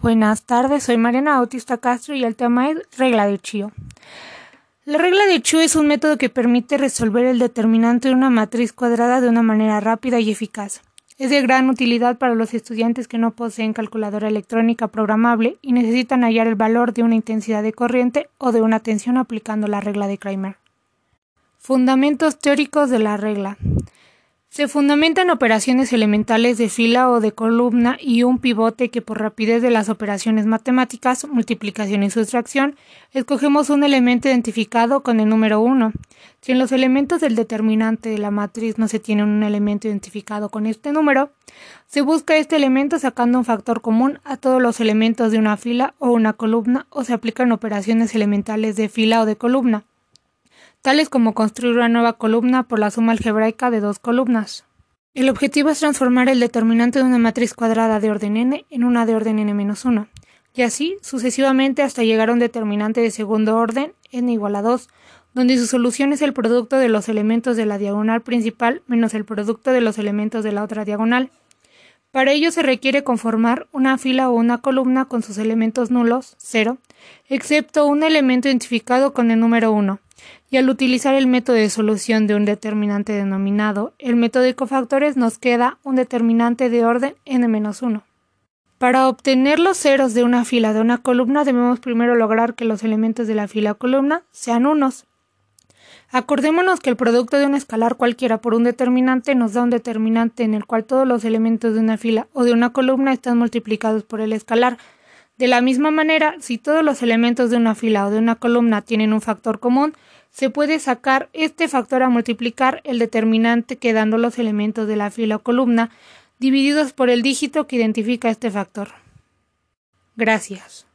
Buenas tardes, soy Mariana Autista Castro y el tema es regla de Chio. La regla de Chu es un método que permite resolver el determinante de una matriz cuadrada de una manera rápida y eficaz. Es de gran utilidad para los estudiantes que no poseen calculadora electrónica programable y necesitan hallar el valor de una intensidad de corriente o de una tensión aplicando la regla de Kramer. Fundamentos teóricos de la regla. Se fundamentan operaciones elementales de fila o de columna y un pivote que por rapidez de las operaciones matemáticas, multiplicación y sustracción, escogemos un elemento identificado con el número 1. Si en los elementos del determinante de la matriz no se tiene un elemento identificado con este número, se busca este elemento sacando un factor común a todos los elementos de una fila o una columna o se aplican operaciones elementales de fila o de columna tales como construir una nueva columna por la suma algebraica de dos columnas. El objetivo es transformar el determinante de una matriz cuadrada de orden n en una de orden n-1, y así sucesivamente hasta llegar a un determinante de segundo orden n igual a 2, donde su solución es el producto de los elementos de la diagonal principal menos el producto de los elementos de la otra diagonal. Para ello se requiere conformar una fila o una columna con sus elementos nulos, 0, excepto un elemento identificado con el número 1, y al utilizar el método de solución de un determinante denominado el método de cofactores nos queda un determinante de orden n-1. Para obtener los ceros de una fila de una columna debemos primero lograr que los elementos de la fila o columna sean unos. Acordémonos que el producto de un escalar cualquiera por un determinante nos da un determinante en el cual todos los elementos de una fila o de una columna están multiplicados por el escalar. De la misma manera, si todos los elementos de una fila o de una columna tienen un factor común, se puede sacar este factor a multiplicar el determinante quedando los elementos de la fila o columna divididos por el dígito que identifica este factor. Gracias.